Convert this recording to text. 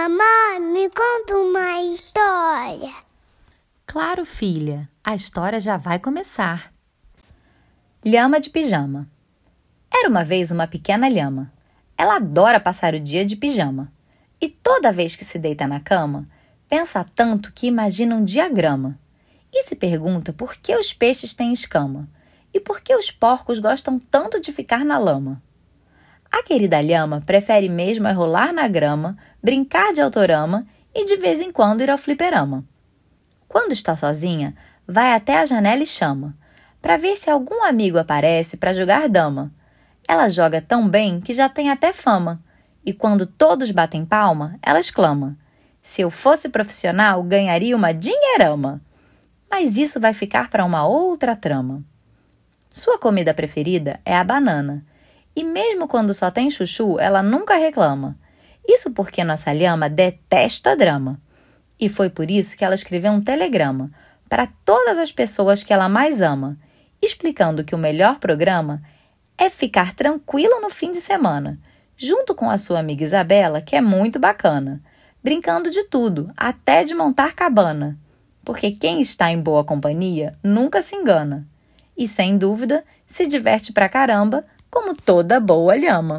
Mamãe, me conta uma história. Claro, filha, a história já vai começar. Lhama de pijama. Era uma vez uma pequena lhama. Ela adora passar o dia de pijama. E toda vez que se deita na cama, pensa tanto que imagina um diagrama. E se pergunta por que os peixes têm escama e por que os porcos gostam tanto de ficar na lama. A querida lhama prefere mesmo é rolar na grama, brincar de autorama e de vez em quando ir ao fliperama. Quando está sozinha, vai até a janela e chama, para ver se algum amigo aparece para jogar dama. Ela joga tão bem que já tem até fama, e quando todos batem palma, ela exclama: Se eu fosse profissional, ganharia uma dinheirama. Mas isso vai ficar para uma outra trama. Sua comida preferida é a banana e mesmo quando só tem chuchu, ela nunca reclama. Isso porque nossa lhama detesta drama. E foi por isso que ela escreveu um telegrama para todas as pessoas que ela mais ama, explicando que o melhor programa é ficar tranquila no fim de semana, junto com a sua amiga Isabela, que é muito bacana, brincando de tudo, até de montar cabana. Porque quem está em boa companhia nunca se engana. E sem dúvida se diverte pra caramba como toda boa lhama.